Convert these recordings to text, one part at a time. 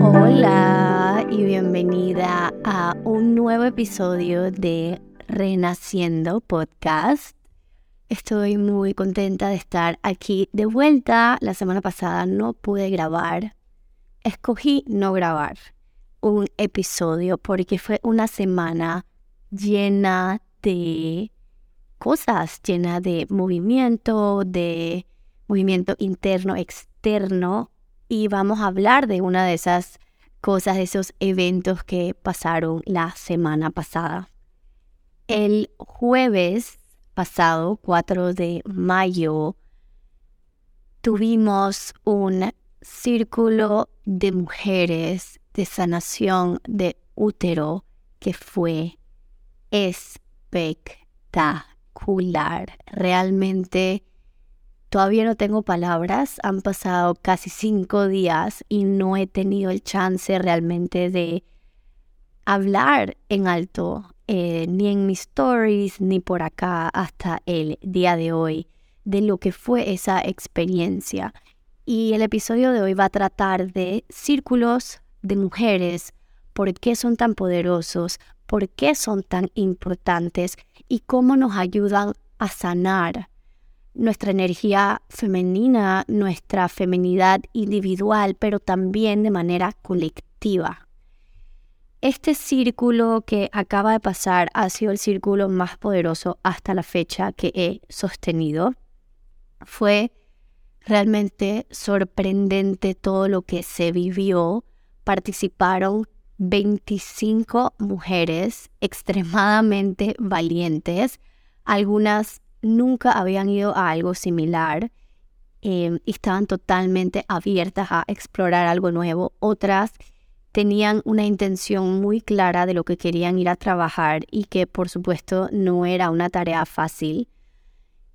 Hola y bienvenida a un nuevo episodio de Renaciendo Podcast. Estoy muy contenta de estar aquí de vuelta. La semana pasada no pude grabar. Escogí no grabar un episodio porque fue una semana llena de cosas, llena de movimiento, de movimiento interno, externo. Y vamos a hablar de una de esas cosas, de esos eventos que pasaron la semana pasada. El jueves pasado, 4 de mayo, tuvimos un círculo de mujeres de sanación de útero que fue espectacular. Realmente todavía no tengo palabras. Han pasado casi cinco días y no he tenido el chance realmente de hablar en alto eh, ni en mis stories, ni por acá hasta el día de hoy, de lo que fue esa experiencia. Y el episodio de hoy va a tratar de círculos de mujeres, por qué son tan poderosos, por qué son tan importantes y cómo nos ayudan a sanar nuestra energía femenina, nuestra feminidad individual, pero también de manera colectiva. Este círculo que acaba de pasar ha sido el círculo más poderoso hasta la fecha que he sostenido. Fue realmente sorprendente todo lo que se vivió. Participaron 25 mujeres extremadamente valientes. Algunas nunca habían ido a algo similar eh, y estaban totalmente abiertas a explorar algo nuevo. Otras tenían una intención muy clara de lo que querían ir a trabajar y que por supuesto no era una tarea fácil.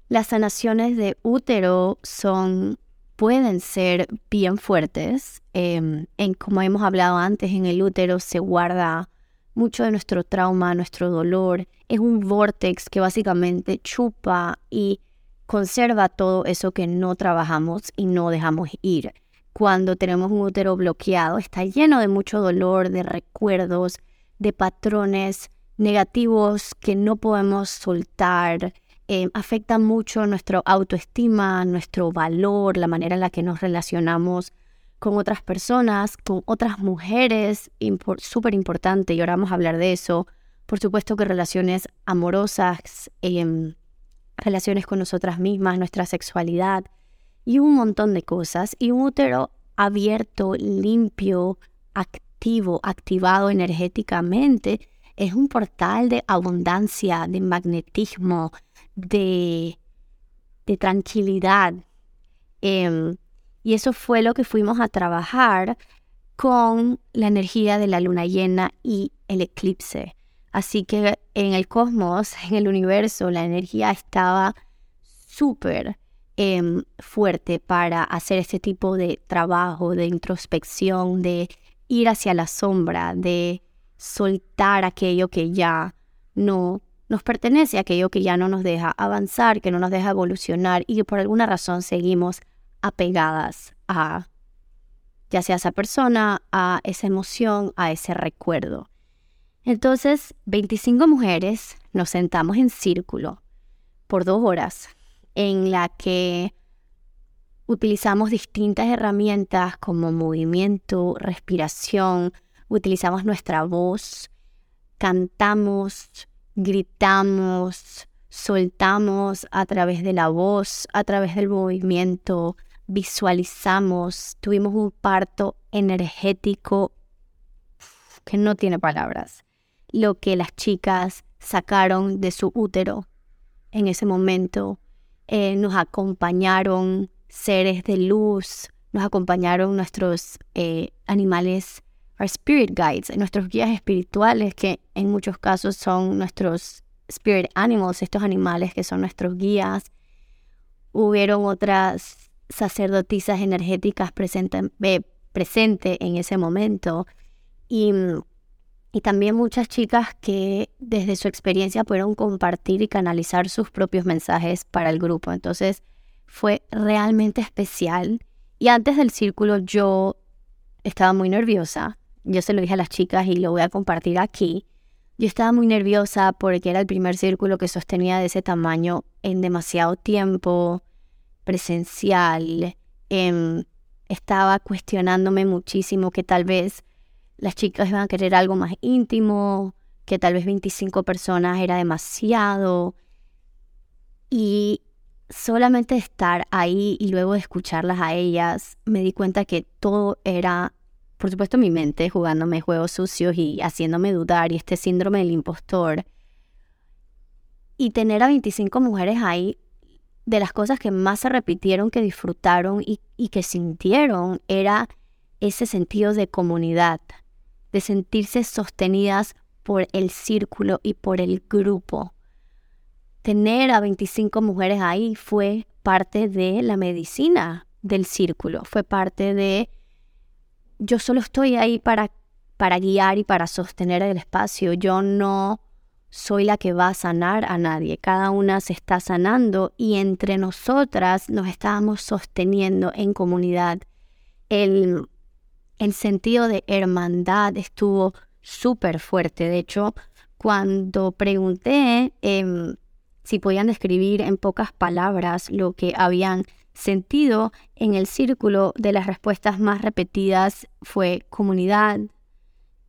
Las sanaciones de útero son pueden ser bien fuertes. Em, en, como hemos hablado antes, en el útero se guarda mucho de nuestro trauma, nuestro dolor. Es un vortex que básicamente chupa y conserva todo eso que no trabajamos y no dejamos ir cuando tenemos un útero bloqueado. Está lleno de mucho dolor, de recuerdos, de patrones negativos que no podemos soltar. Eh, afecta mucho nuestra autoestima, nuestro valor, la manera en la que nos relacionamos con otras personas, con otras mujeres, súper importante, y ahora vamos a hablar de eso. Por supuesto que relaciones amorosas, em, relaciones con nosotras mismas, nuestra sexualidad, y un montón de cosas. Y un útero abierto, limpio, activo, activado energéticamente, es un portal de abundancia, de magnetismo, de, de tranquilidad. Em, y eso fue lo que fuimos a trabajar con la energía de la luna llena y el eclipse. Así que en el cosmos, en el universo, la energía estaba súper Em, fuerte para hacer este tipo de trabajo, de introspección, de ir hacia la sombra, de soltar aquello que ya no nos pertenece, aquello que ya no nos deja avanzar, que no nos deja evolucionar y que por alguna razón seguimos apegadas a ya sea esa persona, a esa emoción, a ese recuerdo. Entonces, 25 mujeres nos sentamos en círculo por dos horas en la que utilizamos distintas herramientas como movimiento, respiración, utilizamos nuestra voz, cantamos, gritamos, soltamos a través de la voz, a través del movimiento, visualizamos, tuvimos un parto energético que no tiene palabras, lo que las chicas sacaron de su útero en ese momento eh, nos acompañaron seres de luz, nos acompañaron nuestros eh, animales, our spirit guides, nuestros guías espirituales, que en muchos casos son nuestros spirit animals, estos animales que son nuestros guías. Hubieron otras sacerdotisas energéticas presentes presente en ese momento y y también muchas chicas que desde su experiencia pudieron compartir y canalizar sus propios mensajes para el grupo. Entonces fue realmente especial Y antes del círculo yo estaba muy nerviosa. Yo se lo dije a las chicas y lo voy a compartir aquí. Yo estaba muy nerviosa porque era el primer círculo que sostenía de ese tamaño en demasiado tiempo, presencial. Em, estaba cuestionándome muchísimo que tal vez las chicas iban a querer algo más íntimo, que tal vez 25 personas era demasiado. Y solamente estar ahí y luego escucharlas a ellas, me di cuenta que todo era, por supuesto, mi mente jugándome juegos sucios y haciéndome dudar y este síndrome del impostor. Y tener a 25 mujeres ahí, de las cosas que más se repitieron, que disfrutaron y, y que sintieron, era ese sentido de comunidad, de sentirse sostenidas por el círculo y por el grupo. Tener a 25 mujeres ahí fue parte de la medicina del círculo, fue parte de yo solo estoy ahí para, para guiar y para sostener el espacio, yo no soy la que va a sanar a nadie, cada una se está sanando y entre nosotras nos estábamos sosteniendo en comunidad. El, el sentido de hermandad estuvo súper fuerte, de hecho, cuando pregunté... Eh, si podían describir en pocas palabras lo que habían sentido en el círculo de las respuestas más repetidas fue comunidad,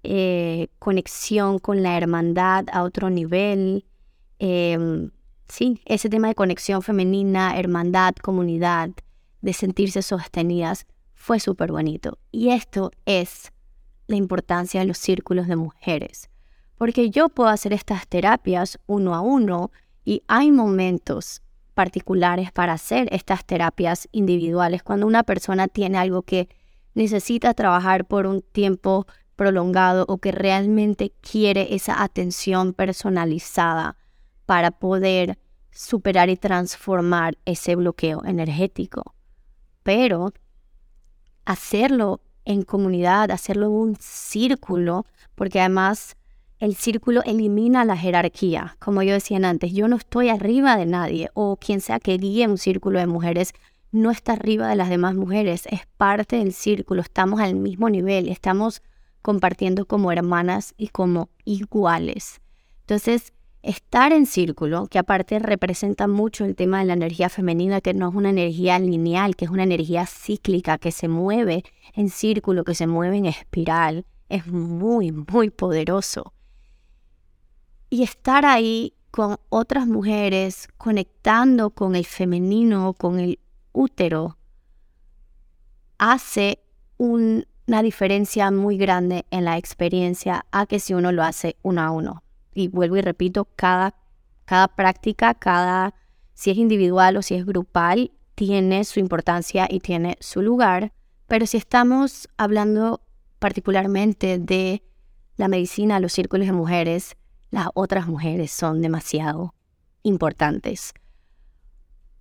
eh, conexión con la hermandad a otro nivel. Em, sí, ese tema de conexión femenina, hermandad, comunidad, de sentirse sostenidas, fue súper bonito. Y esto es la importancia de los círculos de mujeres. Porque yo puedo hacer estas terapias uno a uno y hay momentos particulares para hacer estas terapias individuales cuando una persona tiene algo que necesita trabajar por un tiempo prolongado o que realmente quiere esa atención personalizada para poder superar y transformar ese bloqueo energético. Pero hacerlo en comunidad, hacerlo en un círculo, porque además el círculo elimina la jerarquía. Como yo decía antes, yo no estoy arriba de nadie o quien sea que guíe un círculo de mujeres no está arriba de las demás mujeres, es parte del círculo, estamos al mismo nivel, estamos compartiendo como hermanas y como iguales. Entonces, estar en círculo, que aparte representa mucho el tema de la energía femenina, que no es una energía lineal, que es una energía cíclica, que se mueve en círculo, que se mueve en espiral, es muy, muy poderoso y estar ahí con otras mujeres, conectando con el femenino, con el útero, hace una diferencia muy grande en la experiencia a que si uno lo hace uno a uno. Y vuelvo y repito, cada, cada práctica, cada, si es individual o si es grupal, tiene su importancia y tiene su lugar. Pero si estamos hablando particularmente de la medicina, los círculos de mujeres, las otras mujeres son demasiado importantes.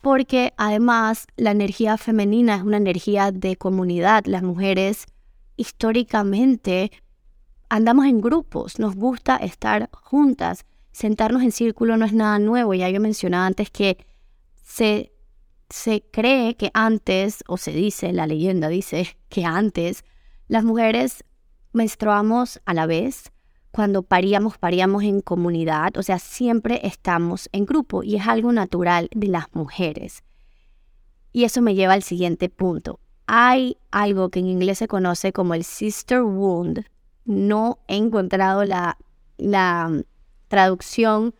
Porque además la energía femenina es una energía de comunidad. Las mujeres históricamente andamos en grupos, nos gusta estar juntas. Sentarnos en círculo no es nada nuevo. Ya yo mencionaba antes que se, se cree que antes, o se dice, la leyenda dice que antes, las mujeres menstruamos a la vez, cuando paríamos, paríamos en comunidad, o sea, siempre estamos en grupo y es algo natural de las mujeres. Y eso me lleva al siguiente punto. Hay algo que en inglés se conoce como el sister wound. No he encontrado la, la mm, traducción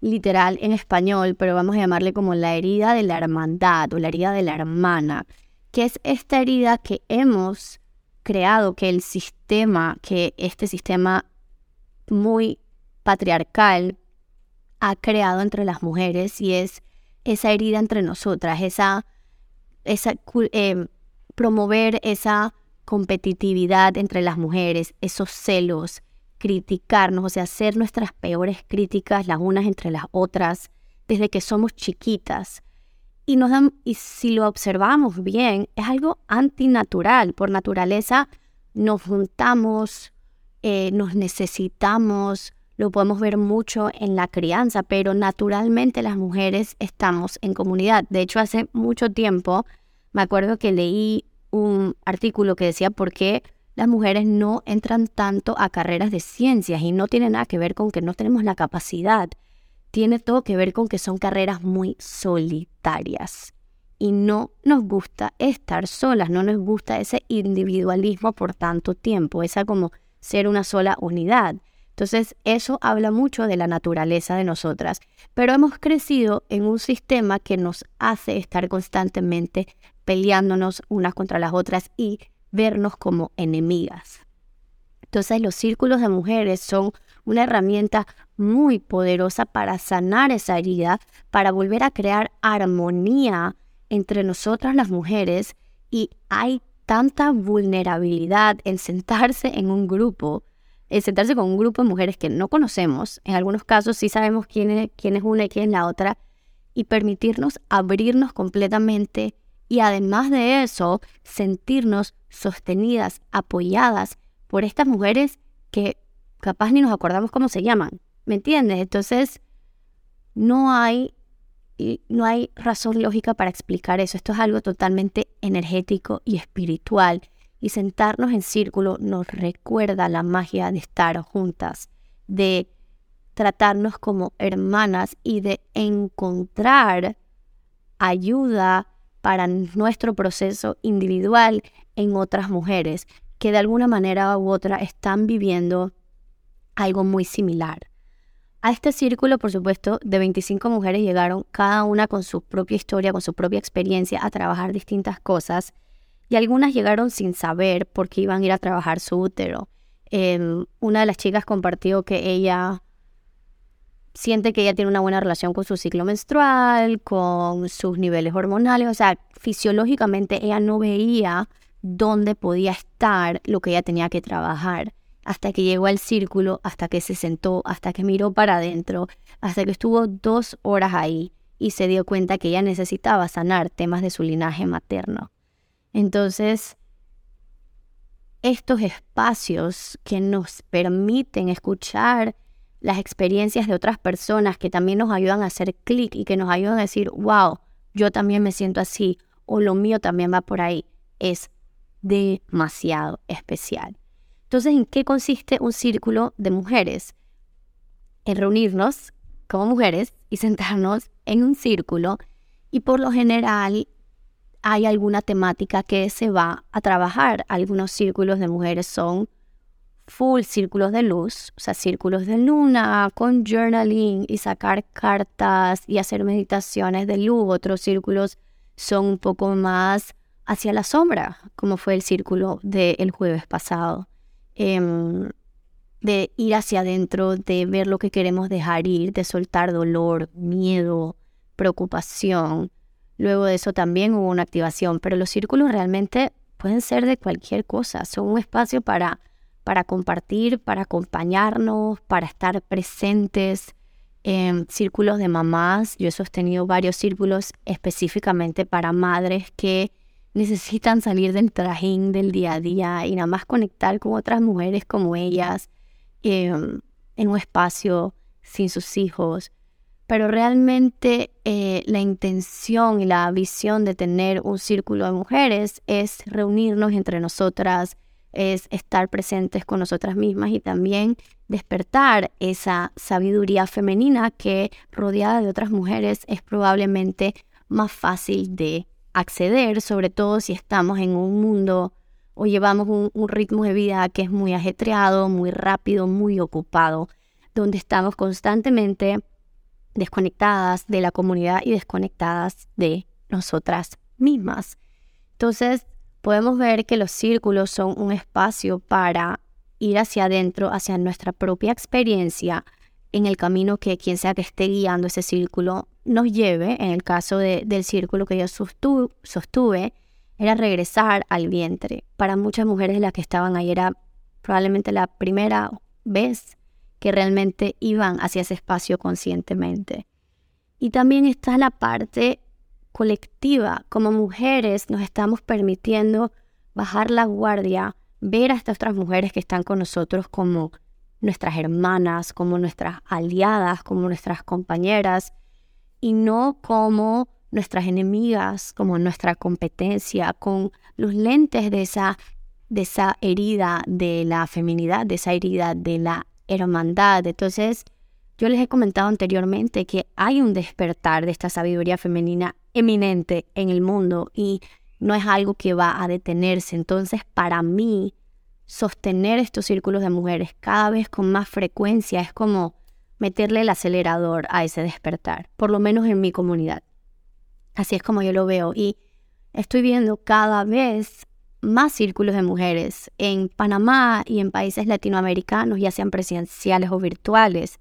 literal en español, pero vamos a llamarle como la herida de la hermandad o la herida de la hermana, que es esta herida que hemos creado, que el sistema, que este sistema muy patriarcal ha creado entre las mujeres y es esa herida entre nosotras, esa, esa em, promover esa competitividad entre las mujeres, esos celos, criticarnos, o sea, hacer nuestras peores críticas las unas entre las otras desde que somos chiquitas. Y, nos dan, y si lo observamos bien, es algo antinatural. Por naturaleza nos juntamos, eh, nos necesitamos, lo podemos ver mucho en la crianza, pero naturalmente las mujeres estamos en comunidad. De hecho, hace mucho tiempo me acuerdo que leí un artículo que decía por qué las mujeres no entran tanto a carreras de ciencias y no tiene nada que ver con que no tenemos la capacidad. Tiene todo que ver con que son carreras muy solitarias y no nos gusta estar solas, no nos gusta ese individualismo por tanto tiempo, esa como ser una sola unidad. Entonces eso habla mucho de la naturaleza de nosotras, pero hemos crecido en un sistema que nos hace estar constantemente peleándonos unas contra las otras y vernos como enemigas. Entonces los círculos de mujeres son una herramienta muy poderosa para sanar esa herida, para volver a crear armonía entre nosotras las mujeres y hay tanta vulnerabilidad en sentarse en un grupo sentarse con un grupo de mujeres que no conocemos, en algunos casos sí sabemos quién es, quién es una y quién es la otra, y permitirnos abrirnos completamente y además de eso, sentirnos sostenidas, apoyadas por estas mujeres que capaz ni nos acordamos cómo se llaman, ¿me entiendes? Entonces, no hay, no hay razón lógica para explicar eso, esto es algo totalmente energético y espiritual y sentarnos en círculo nos recuerda la magia de estar juntas, de tratarnos como hermanas y de encontrar ayuda para nuestro proceso individual en otras mujeres que de alguna manera u otra están viviendo algo muy similar. A este círculo, por supuesto, de 25 mujeres llegaron cada una con su propia historia, con su propia experiencia a trabajar distintas cosas y algunas llegaron sin saber por qué iban a ir a trabajar su útero. Em, una de las chicas compartió que ella siente que ella tiene una buena relación con su ciclo menstrual, con sus niveles hormonales, o sea, fisiológicamente ella no veía dónde podía estar lo que ella tenía que trabajar, hasta que llegó al círculo, hasta que se sentó, hasta que miró para adentro, hasta que estuvo dos horas ahí y se dio cuenta que ella necesitaba sanar temas de su linaje materno. Entonces, estos espacios que nos permiten escuchar las experiencias de otras personas que también nos ayudan a hacer clic y que nos ayudan a decir, wow, yo también me siento así o lo mío también va por ahí, es demasiado especial. Entonces, ¿en qué consiste un círculo de mujeres? En reunirnos como mujeres y sentarnos en un círculo y por lo general hay alguna temática que se va a trabajar. Algunos círculos de mujeres son full círculos de luz, o sea, círculos de luna con journaling y sacar cartas y hacer meditaciones de luz. Otros círculos son un poco más hacia la sombra, como fue el círculo del jueves pasado. Em, de ir hacia adentro, de ver lo que queremos dejar ir, de soltar dolor, miedo, preocupación, Luego de eso también hubo una activación, pero los círculos realmente pueden ser de cualquier cosa, son un espacio para, para compartir, para acompañarnos, para estar presentes. en círculos de mamás, yo he sostenido varios círculos específicamente para madres que necesitan salir del trajín del día a día y nada más conectar con otras mujeres como ellas em, en un espacio sin sus hijos pero realmente eh, la intención y la visión de tener un círculo de mujeres es reunirnos entre nosotras, es estar presentes con nosotras mismas y también despertar esa sabiduría femenina que rodeada de otras mujeres es probablemente más fácil de acceder, sobre todo si estamos en un mundo o llevamos un, ritmo de vida que es muy ajetreado, muy rápido, muy ocupado, donde estamos constantemente desconectadas de la comunidad y desconectadas de nosotras mismas. Entonces, podemos ver que los círculos son un espacio para ir hacia adentro, hacia nuestra propia experiencia en el camino que quien sea que esté guiando ese círculo nos lleve. En el caso del círculo que yo sostuve, era regresar al vientre. Para muchas mujeres las que estaban ahí era probablemente la primera vez que realmente iban hacia ese espacio conscientemente. Y también está la parte colectiva. Como mujeres nos estamos permitiendo bajar la guardia, ver a estas otras mujeres que están con nosotros como nuestras hermanas, como nuestras aliadas, como nuestras compañeras, y no como nuestras enemigas como nuestra competencia, con los lentes de esa, de esa herida de la feminidad, de esa herida de la hermandad. Entonces, yo les he comentado anteriormente que hay un despertar de esta sabiduría femenina eminente en el mundo y no es algo que va a detenerse. Entonces, para mí, sostener estos círculos de mujeres cada vez con más frecuencia es como meterle el acelerador a ese despertar, por lo menos en mi comunidad. Así es como yo lo veo y estoy viendo cada vez más círculos de mujeres en Panamá y en países latinoamericanos, ya sean presenciales o virtuales.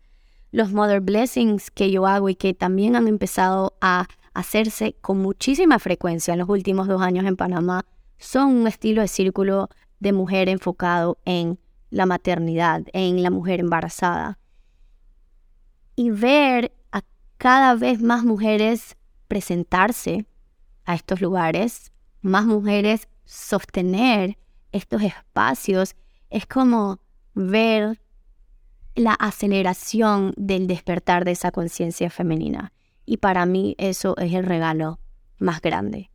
Los Mother Blessings que yo hago y que también han empezado a hacerse con muchísima frecuencia en los últimos dos años en Panamá son un estilo de círculo de mujer enfocado en la maternidad, en la mujer embarazada. Y ver a cada vez más mujeres presentarse a estos lugares, más mujeres sostener estos espacios, es como ver la aceleración del despertar de esa conciencia femenina. Y para mí eso es el regalo más grande.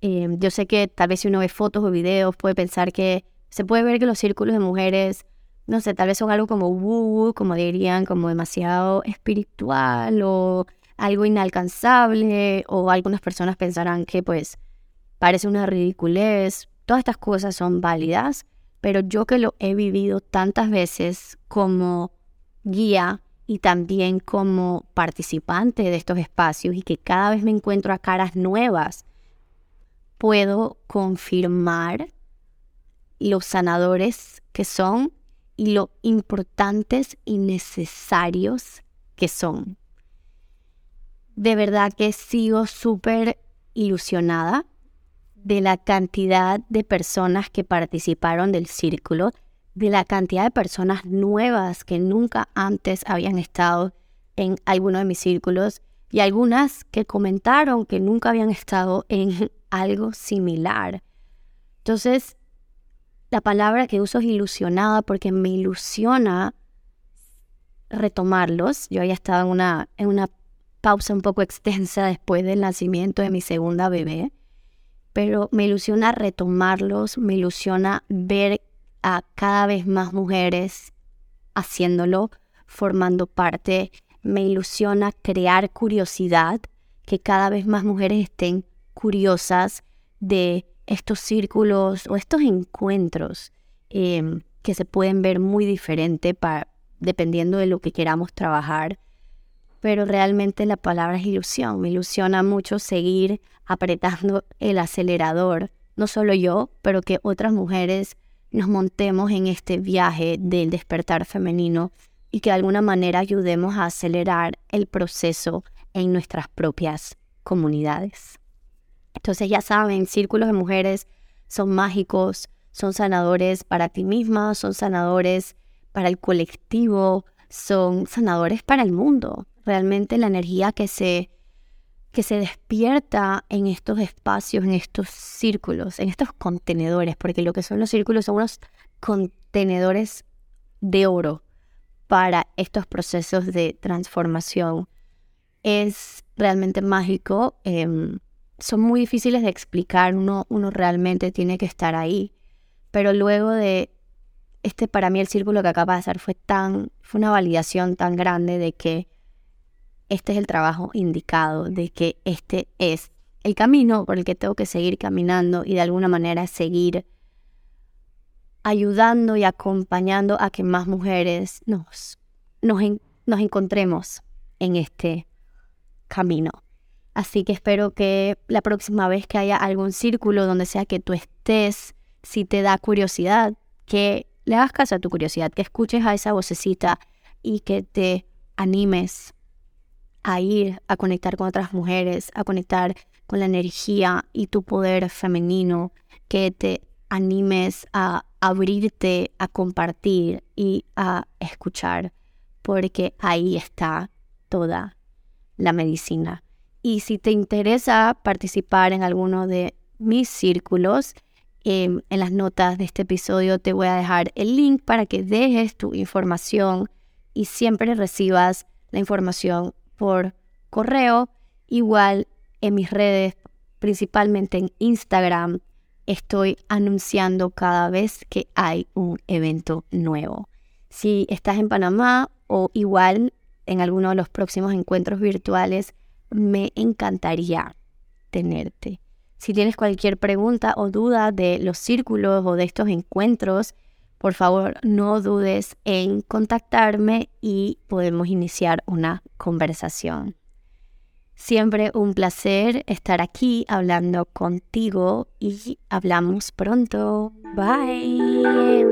Eh, yo sé que tal vez si uno ve fotos o videos puede pensar que se puede ver que los círculos de mujeres, no sé, tal vez son algo como woo, como dirían, como demasiado espiritual o algo inalcanzable o algunas personas pensarán que pues parece una ridiculez. Todas estas cosas son válidas, pero yo que lo he vivido tantas veces como guía y también como participante de estos espacios y que cada vez me encuentro a caras nuevas, puedo confirmar los sanadores que son y lo importantes y necesarios que son. De verdad que sigo súper ilusionada de la cantidad de personas que participaron del círculo de la cantidad de personas nuevas que nunca antes habían estado en alguno de mis círculos y algunas que comentaron que nunca habían estado en algo similar. Entonces, la palabra que uso es ilusionada porque me ilusiona retomarlos. Yo había estado en una, en una pausa un poco extensa después del nacimiento de mi segunda bebé, pero me ilusiona retomarlos, me ilusiona ver a cada vez más mujeres haciéndolo, formando parte. Me ilusiona crear curiosidad, que cada vez más mujeres estén curiosas de estos círculos o estos encuentros em, que se pueden ver muy diferente dependiendo de lo que queramos trabajar. Pero realmente la palabra es ilusión. Me ilusiona mucho seguir apretando el acelerador. No solo yo, pero que otras mujeres nos montemos en este viaje del despertar femenino y que de alguna manera ayudemos a acelerar el proceso en nuestras propias comunidades. Entonces ya saben, círculos de mujeres son mágicos, son sanadores para ti misma, son sanadores para el colectivo, son sanadores para el mundo. Realmente la energía que se que se despierta en estos espacios, en estos círculos, en estos contenedores, porque lo que son los círculos son unos contenedores de oro para estos procesos de transformación. Es realmente mágico, em, son muy difíciles de explicar, uno, uno realmente tiene que estar ahí, pero luego de este, para mí el círculo que acaba de hacer fue tan, fue una validación tan grande de que este es el trabajo indicado, de que este es el camino por el que tengo que seguir caminando y de alguna manera seguir ayudando y acompañando a que más mujeres nos, nos, nos encontremos en este camino. Así que espero que la próxima vez que haya algún círculo donde sea que tú estés, si te da curiosidad, que le hagas caso a tu curiosidad, que escuches a esa vocecita y que te animes a ir a conectar con otras mujeres, a conectar con la energía y tu poder femenino, que te animes a abrirte, a compartir y a escuchar, porque ahí está toda la medicina. Y si te interesa participar en alguno de mis círculos, em, en las notas de este episodio te voy a dejar el link para que dejes tu información y siempre recibas la información por correo. Igual en mis redes, principalmente en Instagram, estoy anunciando cada vez que hay un evento nuevo. Si estás en Panamá o igual en alguno de los próximos encuentros virtuales, me encantaría tenerte. Si tienes cualquier pregunta o duda de los círculos o de estos encuentros, por favor no dudes en contactarme y podemos iniciar una conversación. Siempre un placer estar aquí hablando contigo y hablamos pronto. Bye.